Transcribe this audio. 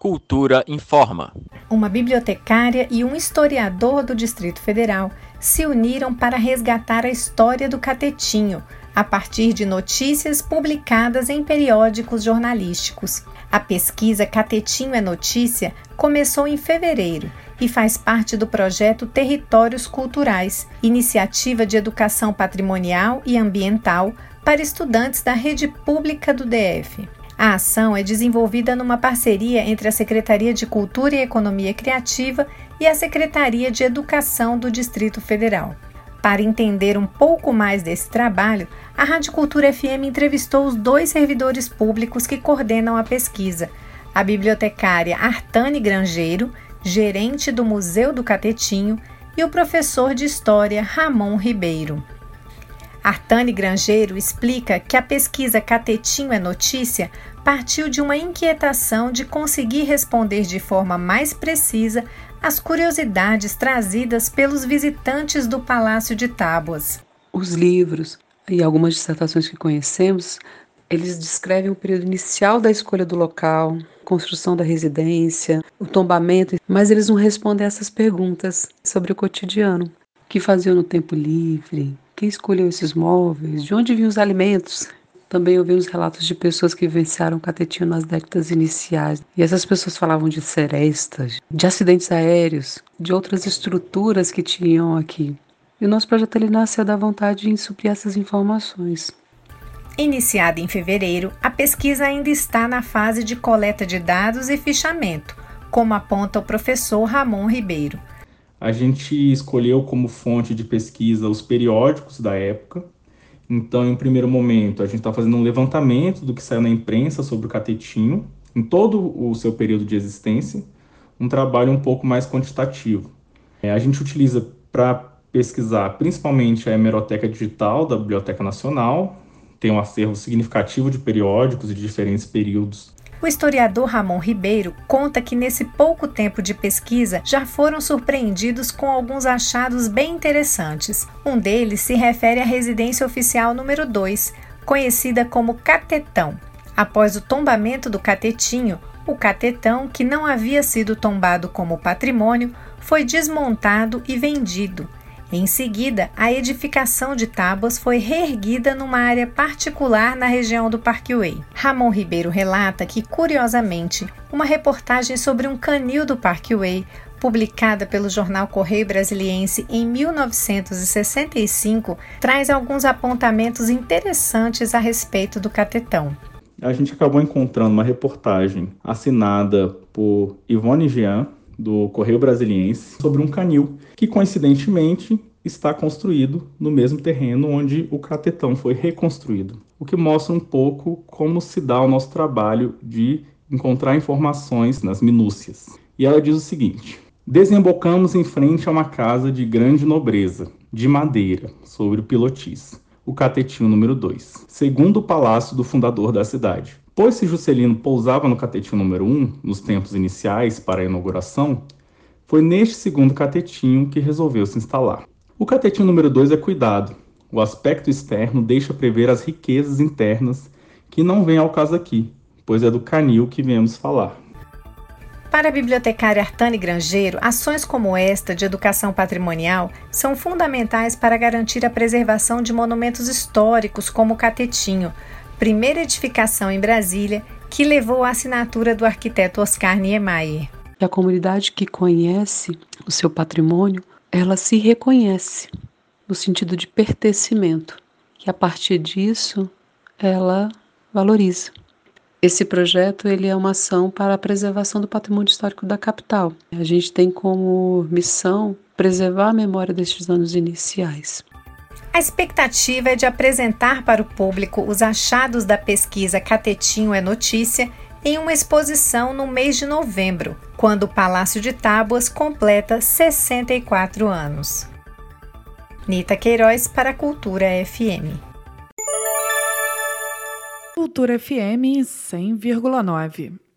Cultura informa. Uma bibliotecária e um historiador do Distrito Federal se uniram para resgatar a história do catetinho a partir de notícias publicadas em periódicos jornalísticos. A pesquisa Catetinho é Notícia começou em fevereiro e faz parte do projeto Territórios Culturais, iniciativa de educação patrimonial e ambiental para estudantes da rede pública do DF. A ação é desenvolvida numa parceria entre a Secretaria de Cultura e Economia Criativa e a Secretaria de Educação do Distrito Federal. Para entender um pouco mais desse trabalho, a Rádio Cultura FM entrevistou os dois servidores públicos que coordenam a pesquisa, a bibliotecária Artane Grangeiro, gerente do Museu do Catetinho, e o professor de História Ramon Ribeiro. Artane Grangeiro explica que a pesquisa Catetinho é Notícia partiu de uma inquietação de conseguir responder de forma mais precisa as curiosidades trazidas pelos visitantes do Palácio de Tábuas. Os livros e algumas dissertações que conhecemos, eles descrevem o período inicial da escolha do local, construção da residência, o tombamento, mas eles não respondem essas perguntas sobre o cotidiano. O que faziam no tempo livre? Quem escolheu esses móveis? De onde vinham os alimentos? Também ouvimos relatos de pessoas que vivenciaram catetinho nas décadas iniciais. E essas pessoas falavam de serestas, de acidentes aéreos, de outras estruturas que tinham aqui. E o nosso projeto ele nasceu da vontade de suprir essas informações. Iniciada em fevereiro, a pesquisa ainda está na fase de coleta de dados e fichamento, como aponta o professor Ramon Ribeiro a gente escolheu como fonte de pesquisa os periódicos da época. Então, em um primeiro momento, a gente está fazendo um levantamento do que saiu na imprensa sobre o catetinho, em todo o seu período de existência, um trabalho um pouco mais quantitativo. É, a gente utiliza para pesquisar principalmente a hemeroteca digital da Biblioteca Nacional, tem um acervo significativo de periódicos de diferentes períodos o historiador Ramon Ribeiro conta que nesse pouco tempo de pesquisa já foram surpreendidos com alguns achados bem interessantes. Um deles se refere à residência oficial número 2, conhecida como Catetão. Após o tombamento do catetinho, o catetão, que não havia sido tombado como patrimônio, foi desmontado e vendido. Em seguida, a edificação de tábuas foi reerguida numa área particular na região do Parkway. Ramon Ribeiro relata que, curiosamente, uma reportagem sobre um canil do Parkway, publicada pelo jornal Correio Brasiliense em 1965, traz alguns apontamentos interessantes a respeito do catetão. A gente acabou encontrando uma reportagem assinada por Ivone Jean, do Correio Brasiliense sobre um canil que coincidentemente está construído no mesmo terreno onde o catetão foi reconstruído, o que mostra um pouco como se dá o nosso trabalho de encontrar informações nas minúcias. E ela diz o seguinte: Desembocamos em frente a uma casa de grande nobreza, de madeira, sobre o pilotis, o catetinho número 2, segundo o palácio do fundador da cidade. Pois se Juscelino pousava no catetinho número 1, nos tempos iniciais para a inauguração, foi neste segundo catetinho que resolveu se instalar. O catetinho número 2 é cuidado. O aspecto externo deixa prever as riquezas internas que não vêm ao caso aqui, pois é do canil que viemos falar. Para a bibliotecária Artane Grangeiro, ações como esta de educação patrimonial são fundamentais para garantir a preservação de monumentos históricos como o Catetinho, primeira edificação em Brasília que levou a assinatura do arquiteto Oscar Niemeyer. A comunidade que conhece o seu patrimônio, ela se reconhece no sentido de pertencimento, que a partir disso ela valoriza. Esse projeto ele é uma ação para a preservação do patrimônio histórico da capital. A gente tem como missão preservar a memória destes anos iniciais. A expectativa é de apresentar para o público os achados da pesquisa Catetinho é Notícia em uma exposição no mês de novembro, quando o Palácio de Tábuas completa 64 anos. Nita Queiroz para a Cultura FM. Cultura FM 100,9.